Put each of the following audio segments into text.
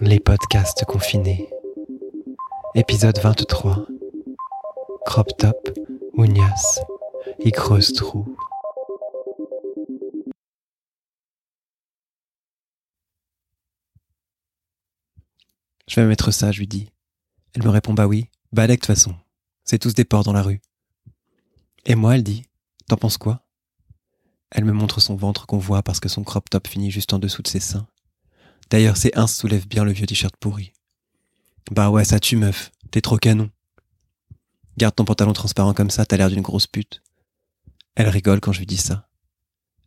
Les podcasts confinés. Épisode 23. Crop top, Ounias et creuse trou. Je vais mettre ça, je lui dis. Elle me répond bah oui, bah de toute façon. C'est tous des porcs dans la rue. Et moi, elle dit, t'en penses quoi? Elle me montre son ventre qu'on voit parce que son crop top finit juste en dessous de ses seins. D'ailleurs, ses uns soulèvent bien le vieux t-shirt pourri. Bah ouais, ça tue meuf, t'es trop canon. Garde ton pantalon transparent comme ça, t'as l'air d'une grosse pute. Elle rigole quand je lui dis ça.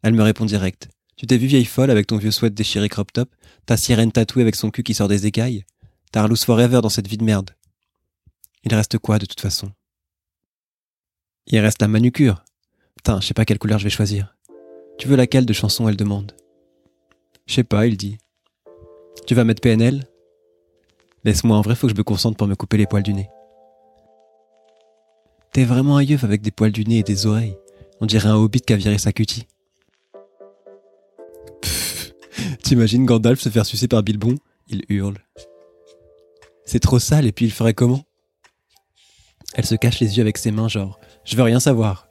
Elle me répond direct. Tu t'es vu vieille folle avec ton vieux sweat déchiré crop top, ta sirène tatouée avec son cul qui sort des écailles? T'as loose forever dans cette vie de merde. Il reste quoi de toute façon? Il reste la manucure. Putain, je sais pas quelle couleur je vais choisir. Tu veux laquelle de chanson elle demande? Je sais pas, il dit. Tu vas mettre PNL Laisse-moi, en vrai, faut que je me concentre pour me couper les poils du nez. T'es vraiment un yeuf avec des poils du nez et des oreilles. On dirait un hobbit qui a viré sa cutie. T'imagines Gandalf se faire sucer par Bilbon? Il hurle. C'est trop sale et puis il ferait comment? Elle se cache les yeux avec ses mains, genre Je veux rien savoir.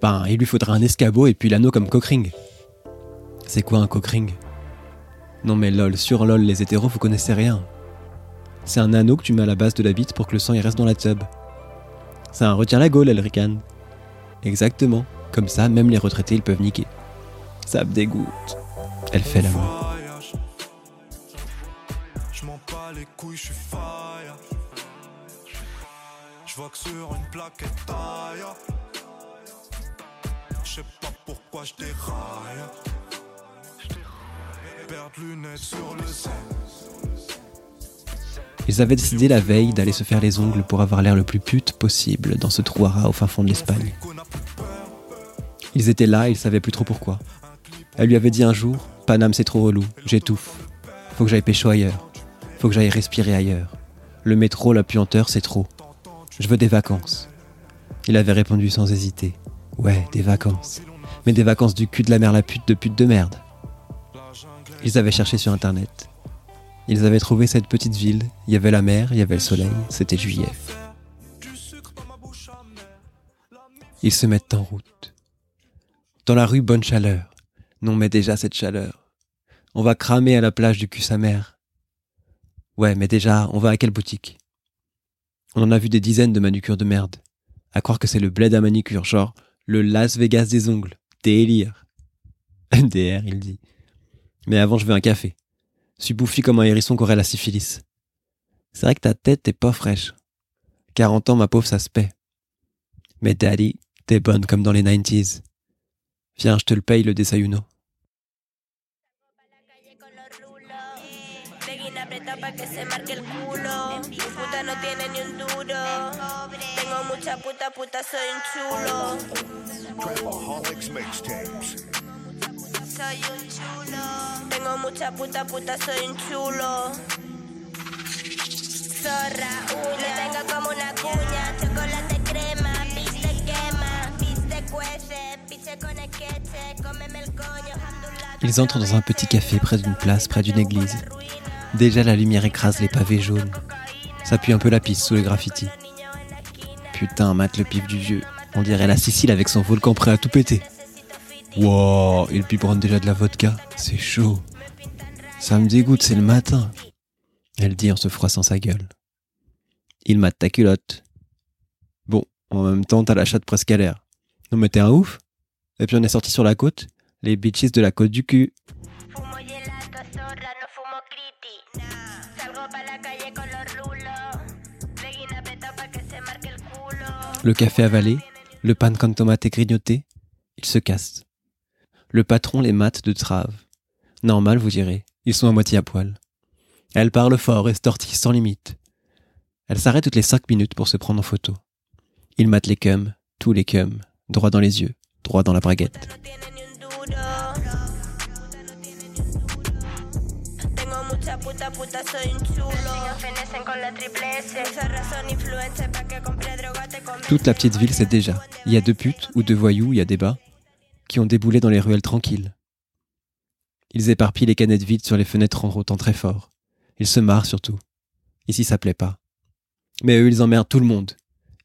Ben, il lui faudra un escabeau et puis l'anneau comme cockring. C'est quoi un cockring Non mais lol, sur lol, les hétéros, vous connaissez rien. C'est un anneau que tu mets à la base de la bite pour que le sang y reste dans la tub. C'est un retient la gaule, elle ricane. Exactement. Comme ça, même les retraités, ils peuvent niquer. Ça me dégoûte. Elle fait la. Je m'en bats les couilles, je suis fire. Je vois que sur une. Je sais pas pourquoi je déraille. Ils avaient décidé la veille d'aller se faire les ongles pour avoir l'air le plus pute possible dans ce trou à au fin fond de l'Espagne. Ils étaient là, ils savaient plus trop pourquoi. Elle lui avait dit un jour Paname, c'est trop relou, j'étouffe. Faut que j'aille pécho ailleurs. Faut que j'aille respirer ailleurs. Le métro, la puanteur, c'est trop. Je veux des vacances. Il avait répondu sans hésiter Ouais, des vacances. Mais des vacances du cul de la mère la pute de pute de merde. Ils avaient cherché sur internet. Ils avaient trouvé cette petite ville. Il y avait la mer, il y avait le soleil. C'était juillet. Ils se mettent en route. Dans la rue Bonne Chaleur. Non mais déjà cette chaleur. On va cramer à la plage du cul sa mère. Ouais, mais déjà, on va à quelle boutique? On en a vu des dizaines de manucures de merde. À croire que c'est le bled à manicure, genre le Las Vegas des ongles. Délire. MDR, il dit. Mais avant, je veux un café. Suis bouffi comme un hérisson qu'aurait la syphilis. C'est vrai que ta tête est pas fraîche. 40 ans, ma pauvre, ça se paie. Mais daddy, t'es bonne comme dans les 90s. Viens, je te le paye le desayuno. Ils entrent dans un petit café près d'une place, près d'une église. Déjà la lumière écrase les pavés jaunes. Ça pue un peu la piste sous les graffitis. Putain, mate le pif du vieux. On dirait la Sicile avec son volcan prêt à tout péter. Wow, il biberonne déjà de la vodka. C'est chaud. Ça me dégoûte, c'est le matin. Elle dit en se froissant sa gueule. Il mate ta culotte. Bon, en même temps, t'as la chatte presque à l'air. Non mais t'es un ouf Et puis on est sorti sur la côte. Les bitches de la côte du cul. Le café avalé, le pan con tomate grignoté, ils se cassent. Le patron les mate de trave. Normal, vous direz, ils sont à moitié à poil. Elle parle fort et se tortille sans limite. Elle s'arrête toutes les cinq minutes pour se prendre en photo. Il mate les cums, tous les cums, droit dans les yeux, droit dans la braguette. Toute la petite ville sait déjà. Il y a deux putes ou deux voyous, il y a débat, qui ont déboulé dans les ruelles tranquilles. Ils éparpillent les canettes vides sur les fenêtres en rotant très fort. Ils se marrent surtout. Ici, ça plaît pas. Mais eux, ils emmerdent tout le monde.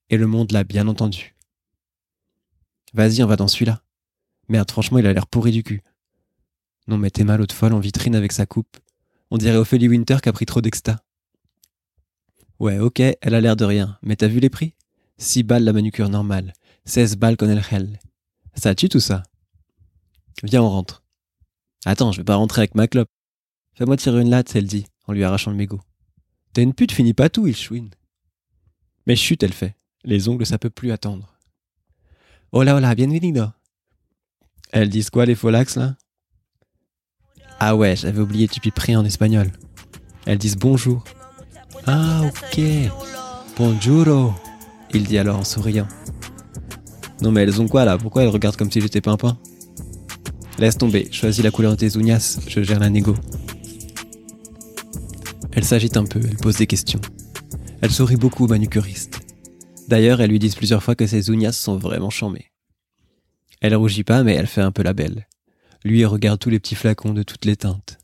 Et le monde l'a bien entendu. Vas-y, on va dans celui-là. Merde, franchement, il a l'air pourri du cul. Non, mais t'es mal l'autre folle en vitrine avec sa coupe. On dirait Ophélie Winter qui a pris trop d'exta. Ouais, ok, elle a l'air de rien. Mais t'as vu les prix? 6 balles la manucure normale. 16 balles con el gel. Ça tue tout ça. Viens, on rentre. Attends, je vais pas rentrer avec ma clope. Fais-moi tirer une latte, elle dit, en lui arrachant le mégot. T'es une pute, finis pas tout, il chouine. Mais chut, elle fait. Les ongles, ça peut plus attendre. Hola, hola, bienvenido. Elles disent quoi, les folax, là? Ah ouais, j'avais oublié tu pris en espagnol. Elles disent bonjour. Ah, ok. Bonjour. Il dit alors en souriant. Non mais elles ont quoi là? Pourquoi elles regardent comme si j'étais pimpin? Laisse tomber, choisis la couleur de tes ougnas, je gère la négo. Elle s'agite un peu, elle pose des questions. Elle sourit beaucoup au manucuriste. D'ailleurs, elles lui disent plusieurs fois que ses ougnas sont vraiment chambées. Elle rougit pas, mais elle fait un peu la belle. Lui, regarde tous les petits flacons de toutes les teintes.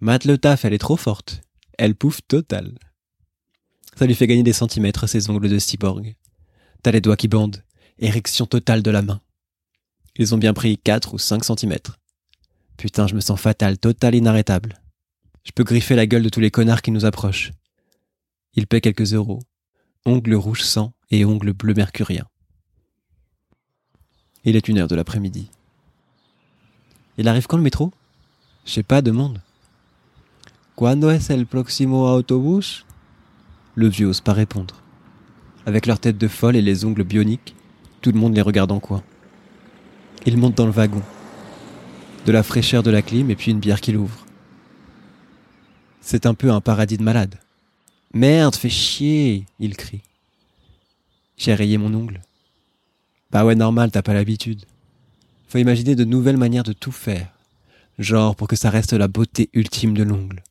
Mat le taf, elle est trop forte. Elle pouffe total. Ça lui fait gagner des centimètres, ses ongles de cyborg. T'as les doigts qui bandent. Érection totale de la main. Ils ont bien pris 4 ou 5 centimètres. Putain, je me sens fatal, total, inarrêtable. Je peux griffer la gueule de tous les connards qui nous approchent. Il paie quelques euros. Ongles rouge sang et ongles bleu mercurien. Il est une heure de l'après-midi. Il arrive quand le métro? Je sais pas, demande. Cuando es el próximo autobus Le vieux ose pas répondre. Avec leur tête de folle et les ongles bioniques, tout le monde les regarde en coin. Il monte dans le wagon. De la fraîcheur de la clim et puis une bière qu'il ouvre. C'est un peu un paradis de malade. Merde, fais chier il crie. J'ai rayé mon ongle. Bah ouais, normal, t'as pas l'habitude. Faut imaginer de nouvelles manières de tout faire. Genre pour que ça reste la beauté ultime de l'ongle.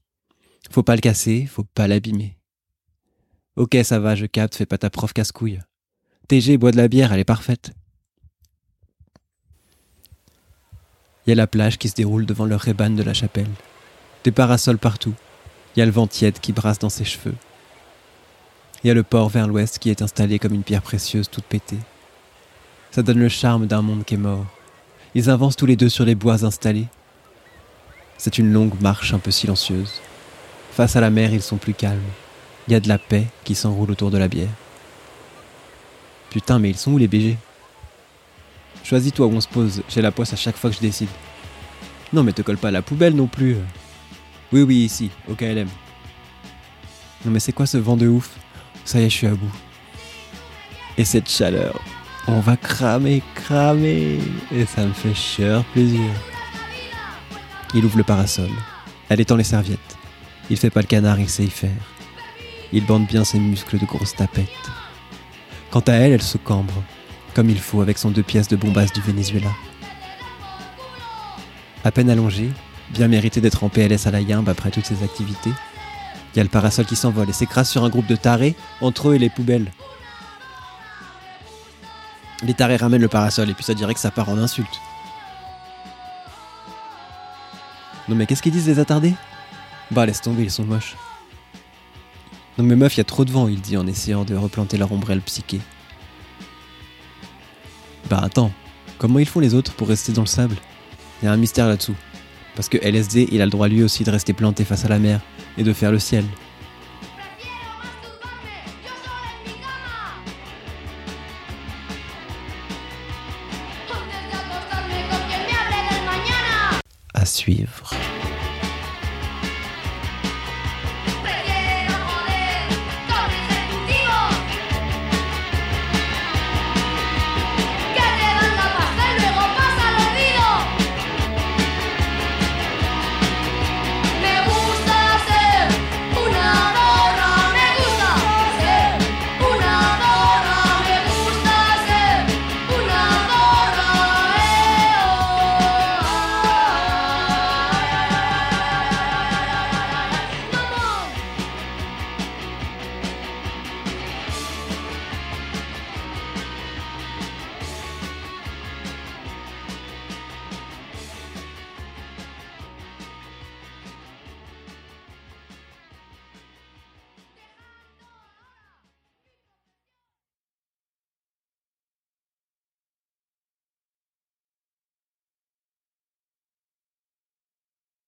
Faut pas le casser, faut pas l'abîmer. Ok, ça va, je capte, fais pas ta prof casse-couille. TG bois de la bière, elle est parfaite. Il y a la plage qui se déroule devant le réban de la chapelle. Des parasols partout. Il y a le vent tiède qui brasse dans ses cheveux. Il y a le port vers l'ouest qui est installé comme une pierre précieuse toute pétée. Ça donne le charme d'un monde qui est mort. Ils avancent tous les deux sur les bois installés. C'est une longue marche un peu silencieuse. Face à la mer, ils sont plus calmes. Il y a de la paix qui s'enroule autour de la bière. Putain, mais ils sont où les BG Choisis-toi où on se pose, j'ai la poisse à chaque fois que je décide. Non, mais te colle pas à la poubelle non plus. Oui, oui, ici, au KLM. Non, mais c'est quoi ce vent de ouf? Ça y est, je suis à bout. Et cette chaleur, on va cramer, cramer. Et ça me fait cher plaisir. Il ouvre le parasol. Elle étend les serviettes. Il fait pas le canard, il sait y faire. Il bande bien ses muscles de grosses tapettes. Quant à elle, elle se cambre, comme il faut avec son deux pièces de bombasse du Venezuela. À peine allongée, bien mérité d'être en PLS à la yimbe après toutes ses activités, il y a le parasol qui s'envole et s'écrase sur un groupe de tarés, entre eux et les poubelles. Les tarés ramènent le parasol et puis ça dirait que ça part en insulte. Non mais qu'est-ce qu'ils disent les attardés? Bah laisse tomber, ils sont moches. Non mais meuf, il y a trop de vent, il dit en essayant de replanter leur ombrelle psyché. Bah attends, comment ils font les autres pour rester dans le sable? Il y a un mystère là-dessous. Parce que LSD, il a le droit lui aussi de rester planté face à la mer et de faire le ciel. À suivre.